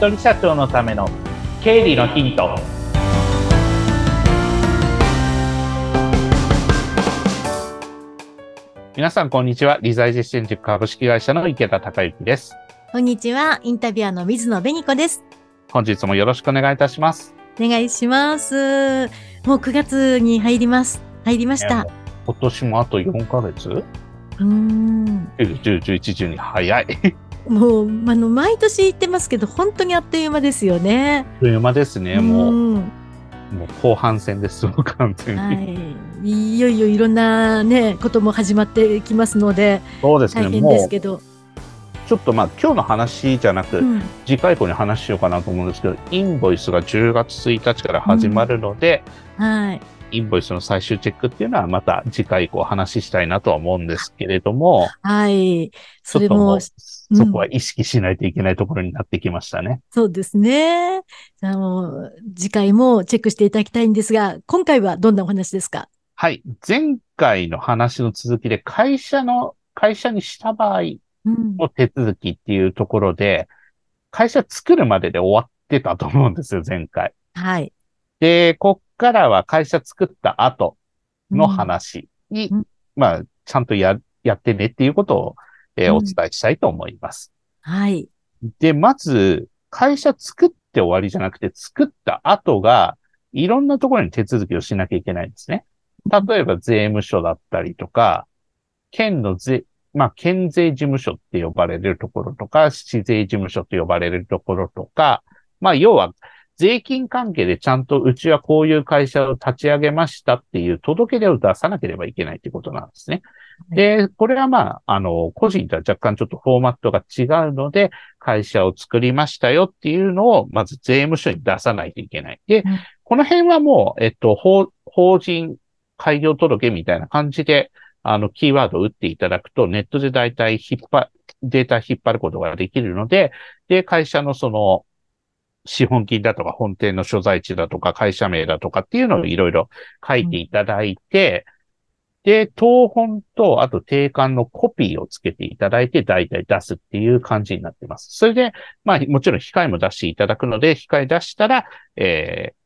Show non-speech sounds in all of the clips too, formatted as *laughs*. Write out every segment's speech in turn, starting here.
人社長のための経理のヒント。皆さんこんにちは。理財実践塾株式会社の池田孝之です。こんにちは。インタビュアーの水野紅子です。本日もよろしくお願いいたします。お願いします。もう9月に入ります。入りました。今年もあと4ヶ月？うーん10、11、12早いもう、あの、毎年言ってますけど、本当にあっという間ですよね。あっという間ですねもううんもう後半戦ですもう完全に、はい。いよいよいろんなね、ことも始まってきますので、そうですね大変ですけど。ちょっとまあ今日の話じゃなく、うん次回以降に話しようかなと思うんですけど、インボイスが10月1日から始まるので、はい。インボイスの最終チェックっていうのはまた次回以降話したいなとは思うんですけれども、はい。ちそれもそこは意識しないといけないところになってきましたね。そうですね。あもう、次回もチェックしていただきたいんですが、今回はどんなお話ですか？はい。前回の話の続きで会社の、会社にした場合うん。の手続きっていうところで、会社作るまでで終わってたと思うんですよ、前回。はい。で、こっからは会社作った後の話に、うんまあ、ちゃんとや、やってねっていうことを、えーうんお伝えしたいと思います。はい。で、まず、会社作って終わりじゃなくて、作った後が、いろんなところに手続きをしなきゃいけないんですね。例えば税務署だったりとか、県の税、まあ、県税事務所って呼ばれるところとか、市税事務所と呼ばれるところとか、まあ、要は、税金関係でちゃんとうちはこういう会社を立ち上げましたっていう届け出を出さなければいけないってことなんですね。で、これはまあ、あの、個人とは若干ちょっとフォーマットが違うので、会社を作りましたよっていうのを、まず税務署に出さないといけない。でうん、この辺はもう、えっと、法、法人開業届みたいな感じで、あの、キーワードを打っていただくと、ネットで大体引っ張、データ引っ張ることができるので、で、会社のその、資本金だとか、本店の所在地だとか、会社名だとかっていうのをいろいろ書いていただいて、で、当本と、あと定款のコピーをつけていただいて、大体出すっていう感じになってます。それで、まあ、もちろん機械も出していただくので、機械出したら、えー、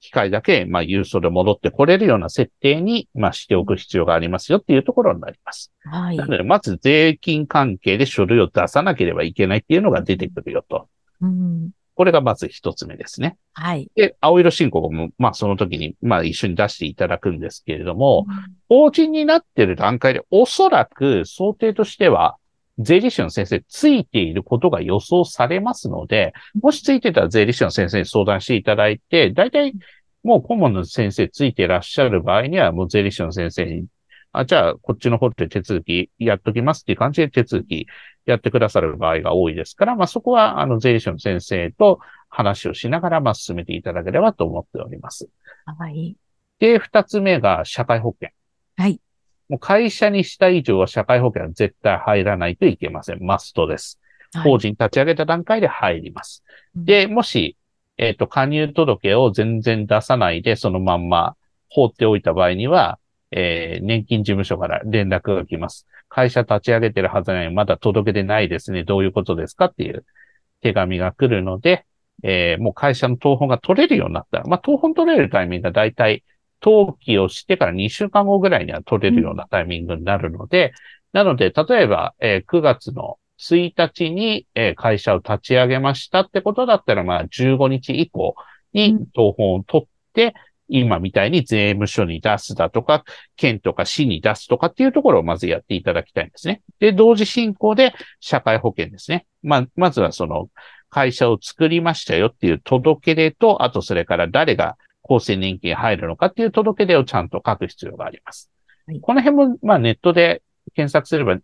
機械だけ、まあ、郵送で戻ってこれるような設定に、まあ、しておく必要がありますよっていうところになります。はいな。ので、まず税金関係で書類を出さなければいけないっていうのが出てくるよと。うん。これがまず一つ目ですね。はい。で、青色申告も、まあ、その時に、まあ、一緒に出していただくんですけれども、法人になっている段階で、おそらく想定としては、税理士の先生ついていることが予想されますので、もしついてたら税理士の先生に相談していただいて、大体もう顧問の先生ついていらっしゃる場合には、もう税理士の先生に、あ、じゃあこっちの方で手続きやっときますっていう感じで手続きやってくださる場合が多いですから、まあそこはあの税理士の先生と話をしながら、まあ進めていただければと思っております。はい。で、二つ目が社会保険。はい。もう会社にした以上は社会保険は絶対入らないといけません。マストです。法人立ち上げた段階で入ります。うんで、もし、えっ、と、加入届を全然出さないで、そのまんま放っておいた場合には、えー年金事務所から連絡が来ます。会社立ち上げてるはずなのにまだ届け出ないですね。どういうことですかっていう手紙が来るので、えーもう会社の当本が取れるようになったら、まあ、当本取れるタイミングがだいたい登記をしてから2週間後ぐらいには取れるようなタイミングになるので、なので、例えば、えー9月の1日に、えー会社を立ち上げましたってことだったら、まあ、15日以降にうん当本を取って、今みたいに税務署に出すだとか、県とか市に出すとかっていうところをまずやっていただきたいんですね。で、同時進行で社会保険ですね。まあ、まずはその会社を作りましたよっていう届け出と、あとそれから誰が厚生年金入るのかっていう届け出をちゃんと書く必要があります。はいこの辺も、まあネットで検索すれば、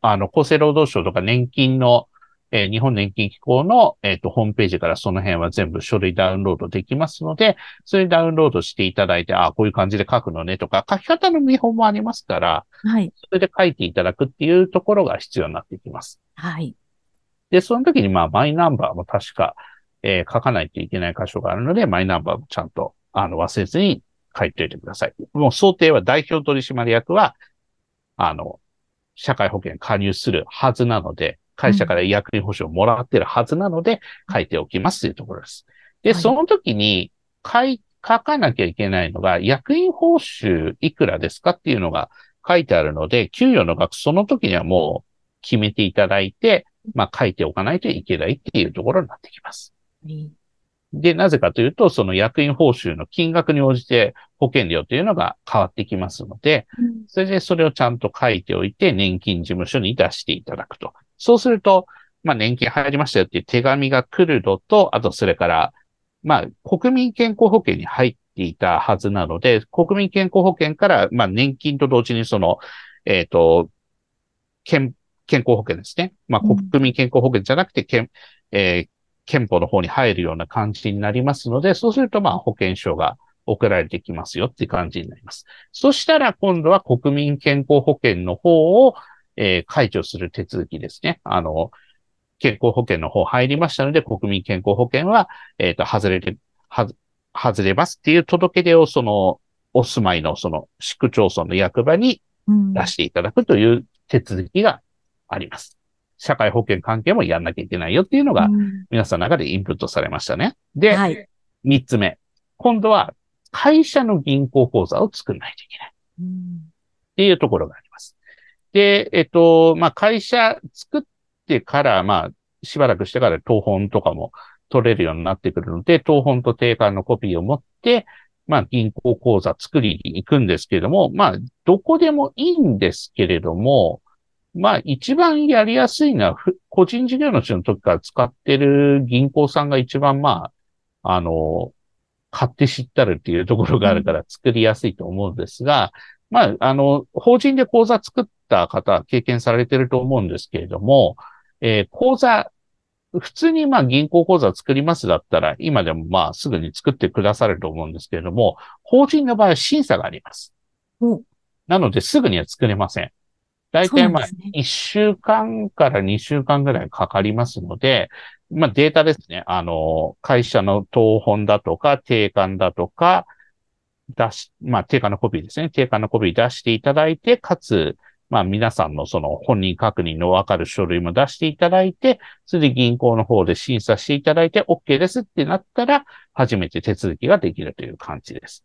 あの、厚生労働省とか年金の、えー日本年金機構の、えっ、と、ホームページからその辺は全部書類ダウンロードできますので、それダウンロードしていただいて、ああ、こういう感じで書くのねとか、書き方の見本もありますから、はい。それで書いていただくっていうところが必要になってきます。はい。で、その時にまあ、マイナンバーも確か、えー書かないといけない箇所があるので、マイナンバーもちゃんと、あの、忘れずに書いておいてください。もう想定は代表取締役は、あの、社会保険加入するはずなので、会社から役員報酬をもらってるはずなので、書いておきますというところです。で、はいその時に書い、書かなきゃいけないのが、役員報酬いくらですかっていうのが書いてあるので、給与の額その時にはもう決めていただいて、まあ書いておかないといけないっていうところになってきます。はいで、なぜかというと、その役員報酬の金額に応じて保険料というのが変わってきますので、それでそれをちゃんと書いておいて、年金事務所に出していただくと。そうすると、まあ年金入りましたよっていう手紙が来るのと、あとそれから、まあ国民健康保険に入っていたはずなので、国民健康保険から、まあ年金と同時にその、えっ、と、健、健康保険ですね。まあうん国民健康保険じゃなくて、健、えー憲法の方に入るような感じになりますので、そうするとまあ保険証が送られてきますよっていう感じになります。そしたら今度は国民健康保険の方を、えー解除する手続きですね。あの、健康保険の方入りましたので、国民健康保険は、えっ、と、外れて、は、外れますっていう届け出をその、お住まいのその市区町村の役場にうん出していただくという手続きがあります。社会保険関係もやんなきゃいけないよっていうのがうん皆さんの中でインプットされましたね。で、はい。三つ目。今度は会社の銀行口座を作らないといけない。うんっていうところがあります。で、えっと、まあ、会社作ってから、まあ、しばらくしてから当本とかも取れるようになってくるので、当本と定款のコピーを持って、まあ、銀行口座作りに行くんですけれども、まあ、どこでもいいんですけれども、まあ、一番やりやすいのは、個人事業主の時から使ってる銀行さんが一番、まあ、あの、買って知ったるっていうところがあるから作りやすいと思うんですが、まあ、あの、法人で口座作った方は経験されてると思うんですけれども、えー口座、普通にまあ銀行口座作りますだったら、今でもまあすぐに作ってくださると思うんですけれども、法人の場合は審査があります。おなので、すぐには作れません。大体まあんですね、1週間から2週間ぐらいかかりますので、まあデータですね。あの、会社の当本だとか、定款だとか、出し、まあ定款のコピーですね。定款のコピー出していただいて、かつ、まあ皆さんのその本人確認のわかる書類も出していただいて、それで銀行の方で審査していただいて OK ですってなったら、初めて手続きができるという感じです。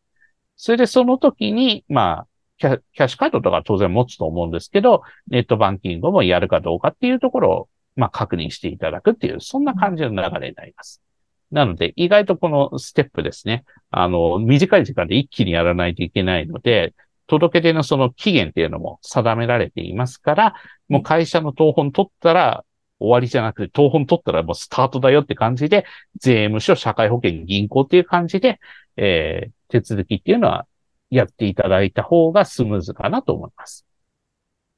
それでその時に、まあ、キャッシュカードとか当然持つと思うんですけど、ネットバンキングもやるかどうかっていうところを、まあ確認していただくっていう、そんな感じの流れになります。なので、意外とこのステップですね。あの、短い時間で一気にやらないといけないので、届け出のその期限っていうのも定められていますから、もう会社の当本取ったら終わりじゃなくて、当本取ったらもうスタートだよって感じで、税務署、社会保険、銀行っていう感じで、えー手続きっていうのはやっていただいた方がスムーズかなと思います。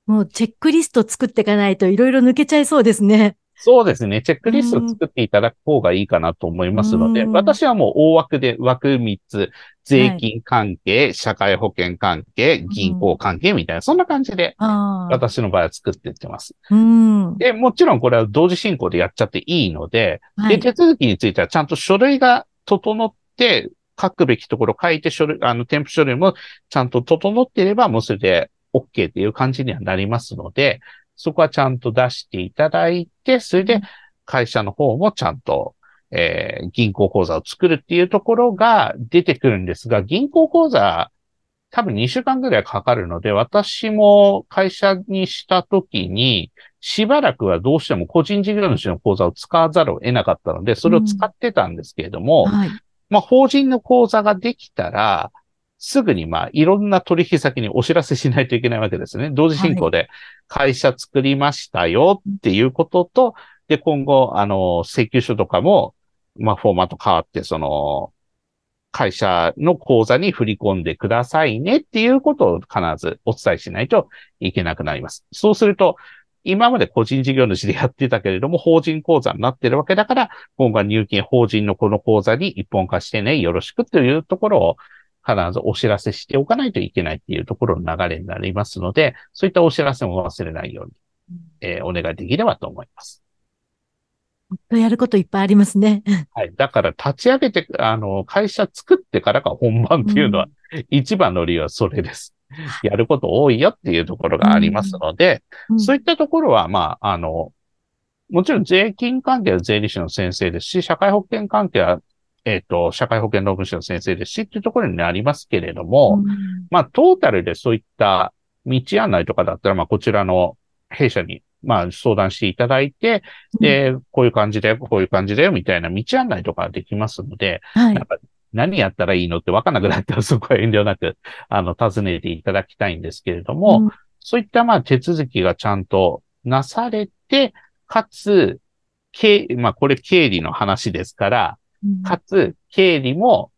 もうチェックリスト作っていかないといろいろ抜けちゃいそうですね。そうですね。チェックリストを作っていただく方がいいかなと思いますので、うん私はもう大枠で枠3つ、税金関係、社会保険関係、銀行関係みたいな、そんな感じで。私の場合は作っていってます。うん。で、もちろんこれは同時進行でやっちゃっていいので、で、はい。手続きについてはちゃんと書類が整って、書くべきところ書いて書類、あの、添付書類もちゃんと整っていれば、もうそれで OK っていう感じにはなりますので、そこはちゃんと出していただいて、それで会社の方もちゃんと、えー銀行口座を作るっていうところが出てくるんですが、銀行口座、多分2週間ぐらいかかるので、私も会社にしたときに、しばらくはどうしても個人事業主の口座を使わざるを得なかったので、それを使ってたんですけれども、はい。まあ、法人の口座ができたら、すぐにまあ、いろんな取引先にお知らせしないといけないわけですね。同時進行で会社作りましたよっていうことと、で、今後、あの、請求書とかも、まあ、フォーマット変わって、その、会社の口座に振り込んでくださいねっていうことを必ずお伝えしないといけなくなります。そうすると、今まで個人事業主でやってたけれども、法人口座になってるわけだから、今後は入金法人のこの口座に一本化してね、よろしくというところを必ずお知らせしておかないといけないっていうところの流れになりますので、そういったお知らせも忘れないように、えーお願いできればと思います。本当やることいっぱいありますね。*laughs* はい。だから立ち上げて、あの、会社作ってからが本番っていうのは、一番の理由はそれです。やること多いよっていうところがありますので、うんそういったところは、まあ、あの、もちろん税金関係は税理士の先生ですし、社会保険関係は、えっ、と、社会保険労務士の先生ですし、っていうところになりますけれども、うん。まあ、トータルでそういった道案内とかだったら、まあ、こちらの弊社に、まあ、相談していただいて、で、こういう感じだよ、こういう感じだよ、みたいな道案内とかできますので、はい。何やったらいいのって分かんなくなったら、*laughs* そこは遠慮なく、あの、尋ねていただきたいんですけれども、うん。そういった、まあ、手続きがちゃんとなされて、かつ、経、まあ、これ経理の話ですから、かつ、経理も、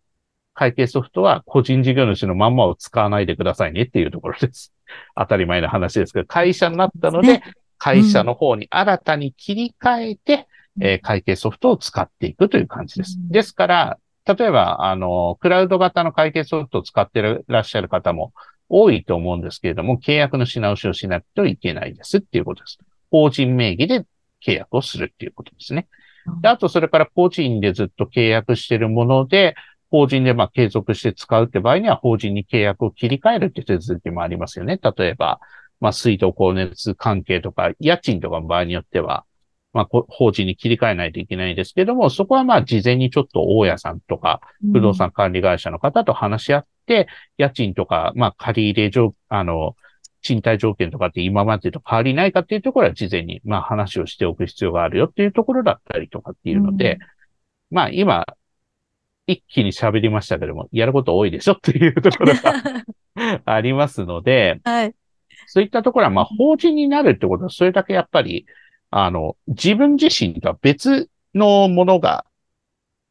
会計ソフトは個人事業主のまんまを使わないでくださいねっていうところです。*laughs* 当たり前の話ですけど、会社になったので、ね会社の方に新たに切り替えて、うんえー会計ソフトを使っていくという感じです。うんですから、例えば、あの、クラウド型の会計ソフトを使ってらっしゃる方も多いと思うんですけれども、契約のし直しをしなくてはいけないですっていうことです。法人名義で契約をするっていうことですね。であと、それから個人でずっと契約しているもので、法人でまあ継続して使うって場合には、法人に契約を切り替えるって手続きもありますよね。例えば、まあ、水道光熱関係とか、家賃とかの場合によっては、まあ、こ法人に切り替えないといけないんですけども、そこはまあ、事前にちょっと大家さんとか、不動産管理会社の方と話し合って、家賃とか、まあ、借り入れ条、あの、賃貸条件とかって今までと変わりないかっていうところは事前に、まあ、話をしておく必要があるよっていうところだったりとかっていうので、まあ、今、一気に喋りましたけども、やること多いでしょっていうところが *laughs* ありますので、はい。そういったところは、まあ、法人になるってことは、それだけやっぱり、あの、自分自身とは別のものが、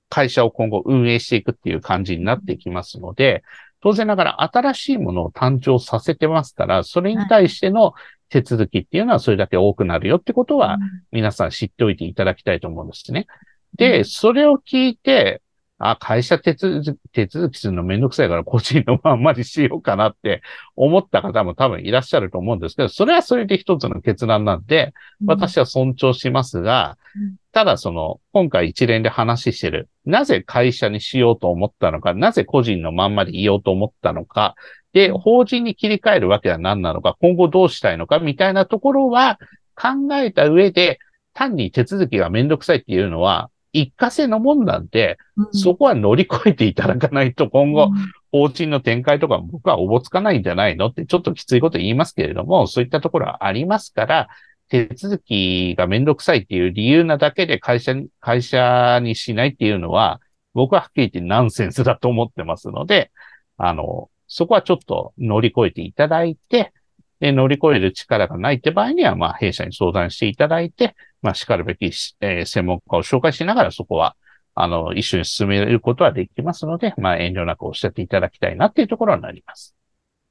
会社を今後運営していくっていう感じになってきますので、当然ながら新しいものを誕生させてますから、それに対しての手続きっていうのはそれだけ多くなるよってことは、皆さん知っておいていただきたいと思うんですね。うで、ん。それを聞いて、あ、会社手続き、手続きするのめんどくさいから個人のまんまにしようかなって思った方も多分いらっしゃると思うんですけど、それはそれで一つの決断なんで、私は尊重しますがうん、ただその、今回一連で話してる、なぜ会社にしようと思ったのか、なぜ個人のまんまでいようと思ったのか、で、うん。法人に切り替えるわけは何なのか、今後どうしたいのか、みたいなところは考えた上で、単に手続きがめんどくさいっていうのは、一過性のもんなんで、うん。そこは乗り越えていただかないと、今後、うん。法人の展開とか僕はおぼつかないんじゃないのってちょっときついこと言いますけれども、そういったところはありますから、手続きがめんどくさいっていう理由なだけで会社に、会社にしないっていうのは、僕ははっきり言ってナンセンスだと思ってますので、あの、そこはちょっと乗り越えていただいて、で、乗り越える力がないって場合には、まあ、弊社に相談していただいて、まあ、叱るべき、えー専門家を紹介しながら、そこは、あの、一緒に進めることはできますので、まあ、遠慮なくおっしゃっていただきたいなっていうところになります。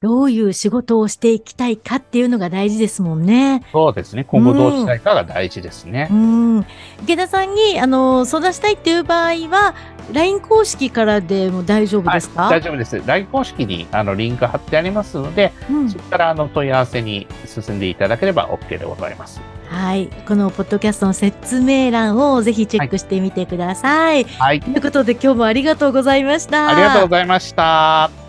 どういう仕事をしていきたいかっていうのが大事ですもんね。そうですね。今後どうしたいかが大事ですねう。ん。池田さんに、あの、相談したいっていう場合は、LINE 公式からでも大丈夫ですか、大丈夫です。LINE 公式に、あの、リンク貼ってありますので、うんそこから、あの、問い合わせに進んでいただければ OK でございます。はい。このポッドキャストの説明欄をぜひチェックしてみてください。はい。ということで今日もありがとうございました。ありがとうございました。